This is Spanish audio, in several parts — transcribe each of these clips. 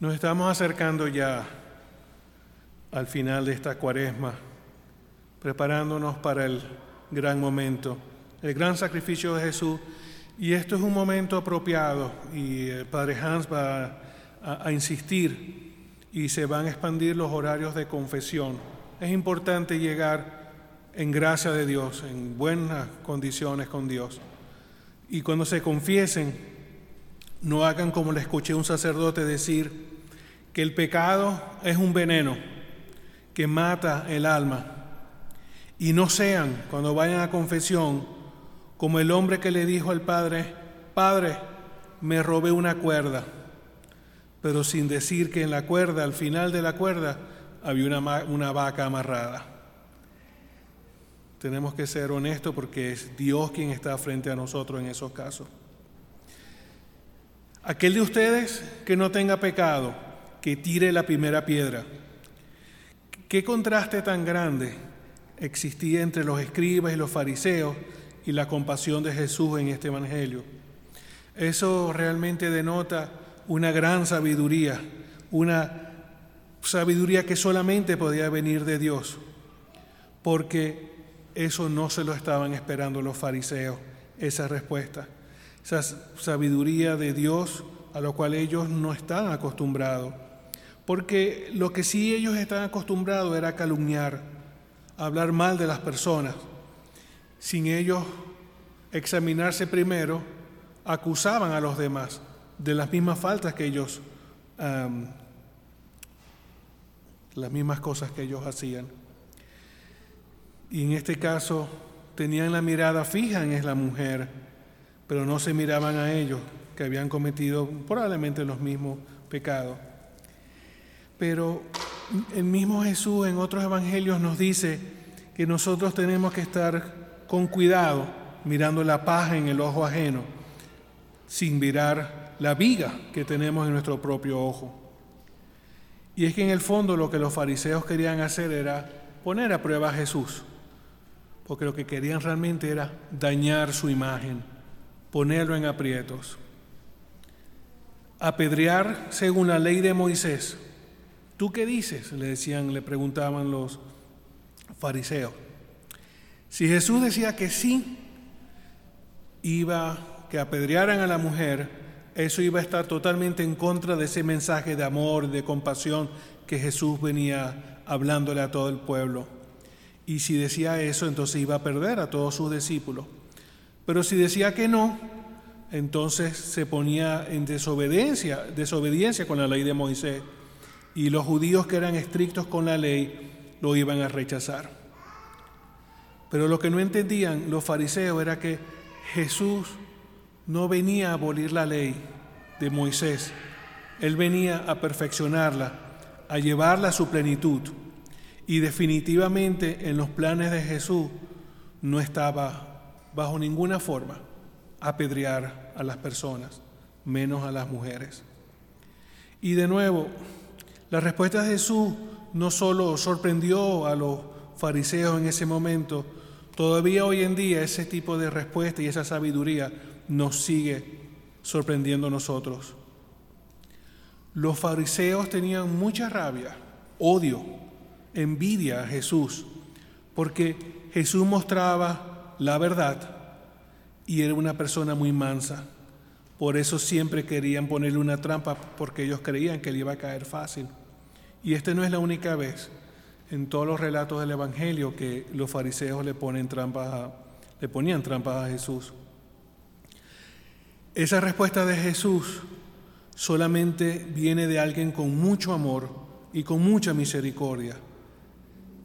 Nos estamos acercando ya al final de esta cuaresma, preparándonos para el gran momento, el gran sacrificio de Jesús. Y esto es un momento apropiado y el Padre Hans va a, a insistir y se van a expandir los horarios de confesión. Es importante llegar en gracia de Dios, en buenas condiciones con Dios. Y cuando se confiesen, no hagan como le escuché un sacerdote decir, que el pecado es un veneno que mata el alma. Y no sean, cuando vayan a confesión, como el hombre que le dijo al padre, Padre, me robé una cuerda, pero sin decir que en la cuerda, al final de la cuerda, había una, una vaca amarrada. Tenemos que ser honestos porque es Dios quien está frente a nosotros en esos casos. Aquel de ustedes que no tenga pecado, que tire la primera piedra. ¿Qué contraste tan grande existía entre los escribas y los fariseos y la compasión de Jesús en este Evangelio? Eso realmente denota una gran sabiduría, una sabiduría que solamente podía venir de Dios, porque eso no se lo estaban esperando los fariseos, esa respuesta, esa sabiduría de Dios a lo cual ellos no están acostumbrados porque lo que sí ellos estaban acostumbrados era calumniar, hablar mal de las personas. Sin ellos examinarse primero, acusaban a los demás de las mismas faltas que ellos, las mismas cosas que ellos hacían. Y en este caso tenían la mirada fija en la mujer, pero no se miraban a ellos, que habían cometido probablemente los mismos pecados. Pero el mismo Jesús en otros evangelios nos dice que nosotros tenemos que estar con cuidado mirando la paja en el ojo ajeno, sin mirar la viga que tenemos en nuestro propio ojo. Y es que en el fondo lo que los fariseos querían hacer era poner a prueba a Jesús, porque lo que querían realmente era dañar su imagen, ponerlo en aprietos. Apedrear según la ley de Moisés ¿Tú qué dices? Le decían, le preguntaban los fariseos. Si Jesús decía que sí, iba que apedrearan a la mujer, eso iba a estar totalmente en contra de ese mensaje de amor, de compasión que Jesús venía hablándole a todo el pueblo. Y si decía eso, entonces iba a perder a todos sus discípulos. Pero si decía que no, entonces se ponía en desobediencia, desobediencia con la ley de Moisés y los judíos que eran estrictos con la ley lo iban a rechazar. Pero lo que no entendían los fariseos era que Jesús no venía a abolir la ley de Moisés, Él venía a perfeccionarla, a llevarla a su plenitud. Y definitivamente en los planes de Jesús no estaba bajo ninguna forma apedrear a las personas, menos a las mujeres. Y de nuevo, la respuesta de Jesús no solo sorprendió a los fariseos en ese momento, todavía hoy en día ese tipo de respuesta y esa sabiduría nos sigue sorprendiendo a nosotros. Los fariseos tenían mucha rabia, odio, envidia a Jesús, porque Jesús mostraba la verdad y era una persona muy mansa. Por eso siempre querían ponerle una trampa porque ellos creían que le iba a caer fácil. Y esta no es la única vez en todos los relatos del Evangelio que los fariseos le, ponen trampas le ponían trampas a Jesús. Esa respuesta de Jesús solamente viene de alguien con mucho amor y con mucha misericordia.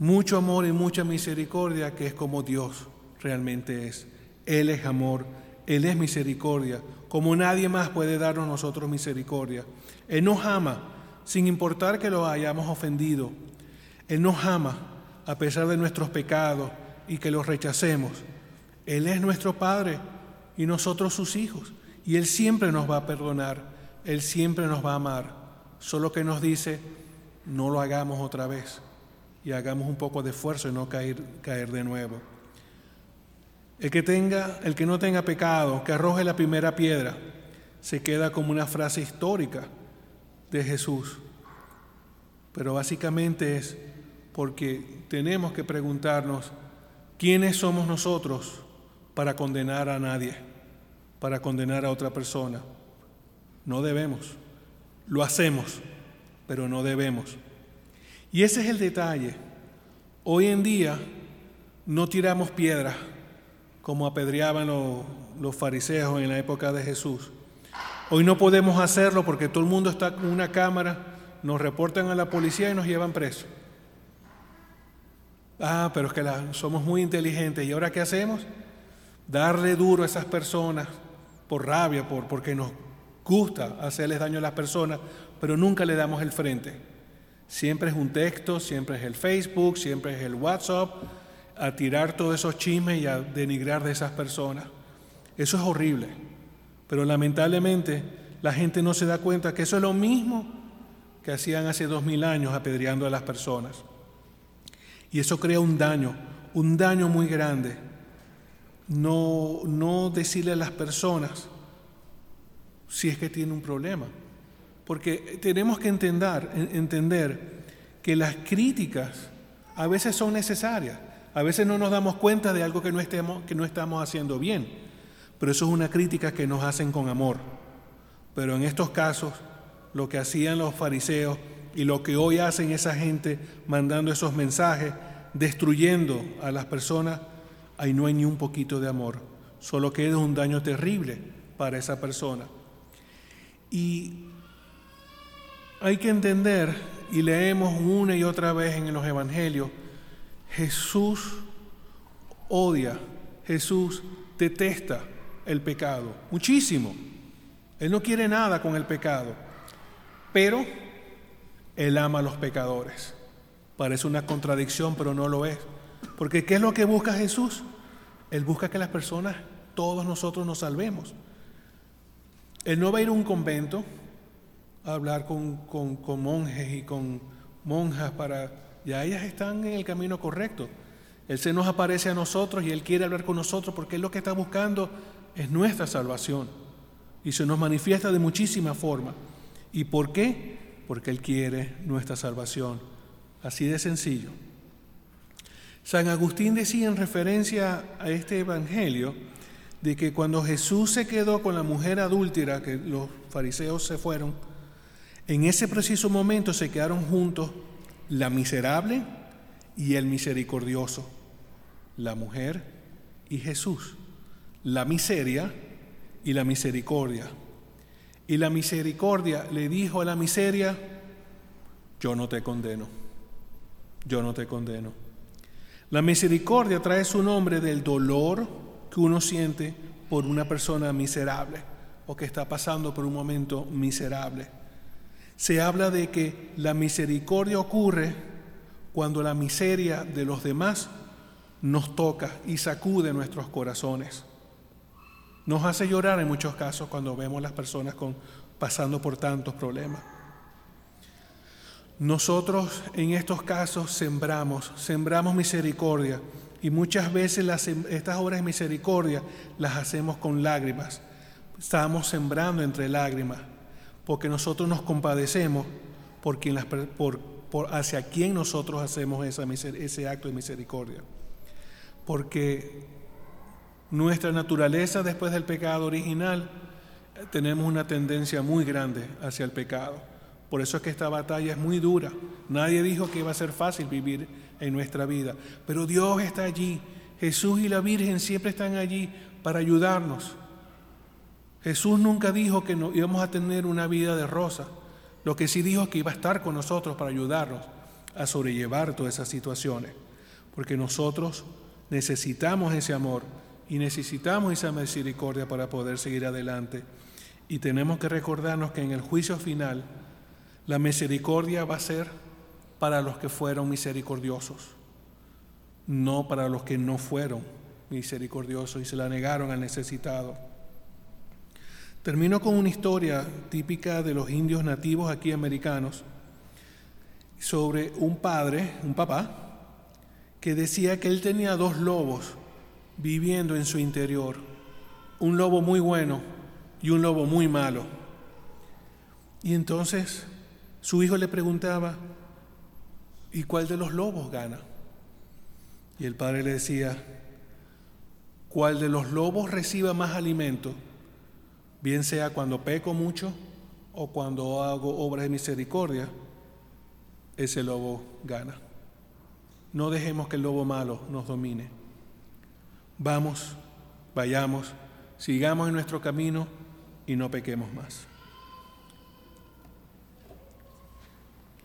Mucho amor y mucha misericordia que es como Dios realmente es. Él es amor, Él es misericordia, como nadie más puede darnos nosotros misericordia. Él nos ama sin importar que lo hayamos ofendido. Él nos ama a pesar de nuestros pecados y que los rechacemos. Él es nuestro Padre y nosotros sus hijos. Y Él siempre nos va a perdonar, Él siempre nos va a amar. Solo que nos dice, no lo hagamos otra vez. y hagamos un poco de esfuerzo y no caer, caer de nuevo. El que, tenga, el que no tenga pecado, que arroje la primera piedra, se queda como una frase histórica de Jesús. Pero básicamente es porque tenemos que preguntarnos, ¿quiénes somos nosotros para condenar a nadie, para condenar a otra persona? No debemos. Lo hacemos, pero no debemos. Y ese es el detalle. Hoy en día no tiramos piedras como apedreaban los, los, fariseos en la época de Jesús. Hoy no podemos hacerlo porque todo el mundo está con una cámara, nos reportan a la policía y nos llevan presos. Ah, pero es que somos muy inteligentes. ¿Y ahora qué hacemos? Darle duro a esas personas por rabia, por, porque nos gusta hacerles daño a las personas, pero nunca le damos el frente. Siempre es un texto, siempre es el Facebook, siempre es el WhatsApp, a tirar todos esos chismes y a denigrar de esas personas. Eso es horrible, pero lamentablemente la gente no se da cuenta que eso es lo mismo que hacían hace dos mil años apedreando a las personas. Y eso crea un daño, un daño muy grande. No, no decirle a las personas, si es que tiene un problema. Porque tenemos que entender, entender que las críticas a veces son necesarias. A veces no nos damos cuenta de algo que no, estemos, que no estamos haciendo bien, pero eso es una crítica que nos hacen con amor. Pero en estos casos, lo que hacían los fariseos y lo que hoy hacen esa gente mandando esos mensajes, destruyendo a las personas, ahí no hay ni un poquito de amor, solo queda un daño terrible para esa persona. Y hay que entender, y leemos una y otra vez en los Evangelios, Jesús odia, Jesús detesta el pecado, muchísimo. Él no quiere nada con el pecado, pero Él ama a los pecadores. Parece una contradicción, pero no lo es. Porque ¿qué es lo que busca Jesús? Él busca que las personas, todos nosotros nos salvemos. Él no va a ir a un convento a hablar con, monjes y con monjas para... Ya ellas están en el camino correcto. Él se nos aparece a nosotros y Él quiere hablar con nosotros porque Él lo que está buscando es nuestra salvación. Y se nos manifiesta de muchísimas formas. ¿Y por qué? Porque Él quiere nuestra salvación. Así de sencillo. San Agustín decía en referencia a este Evangelio, de que cuando Jesús se quedó con la mujer adúltera, que los fariseos se fueron, en ese preciso momento se quedaron juntos la miserable y el misericordioso, la mujer y Jesús, la miseria y la misericordia. Y la misericordia le dijo a la miseria, yo no te condeno, yo no te condeno. La misericordia trae su nombre del dolor que uno siente por una persona miserable o que está pasando por un momento miserable. Se habla de que la misericordia ocurre cuando la miseria de los demás nos toca y sacude nuestros corazones. Nos hace llorar en muchos casos cuando vemos las personas con, pasando por tantos problemas. Nosotros en estos casos sembramos, sembramos misericordia y muchas veces estas obras de misericordia las hacemos con lágrimas. Estamos sembrando entre lágrimas, porque nosotros nos compadecemos por quien las, hacia quien nosotros hacemos esa, ese acto de misericordia. Porque nuestra naturaleza después del pecado original, tenemos una tendencia muy grande hacia el pecado. Por eso es que esta batalla es muy dura. Nadie dijo que iba a ser fácil vivir en nuestra vida. Pero Dios está allí. Jesús y la Virgen siempre están allí para ayudarnos. Jesús nunca dijo que no, íbamos a tener una vida de rosa. Lo que sí dijo es que iba a estar con nosotros para ayudarnos a sobrellevar todas esas situaciones. Porque nosotros necesitamos ese amor y necesitamos esa misericordia para poder seguir adelante. Y tenemos que recordarnos que en el juicio final la misericordia va a ser para los que fueron misericordiosos, no para los que no fueron misericordiosos y se la negaron al necesitado. Termino con una historia típica de los indios nativos aquí americanos. sobre un padre, un papá, que decía que él tenía dos lobos viviendo en su interior, un lobo muy bueno y un lobo muy malo. Y entonces su hijo le preguntaba, ¿y cuál de los lobos gana? Y el padre le decía, ¿cuál de los lobos reciba más alimento? Bien sea cuando peco mucho o cuando hago obras de misericordia, ese lobo gana. No dejemos que el lobo malo nos domine. Vamos, vayamos, sigamos en nuestro camino y no pequemos más.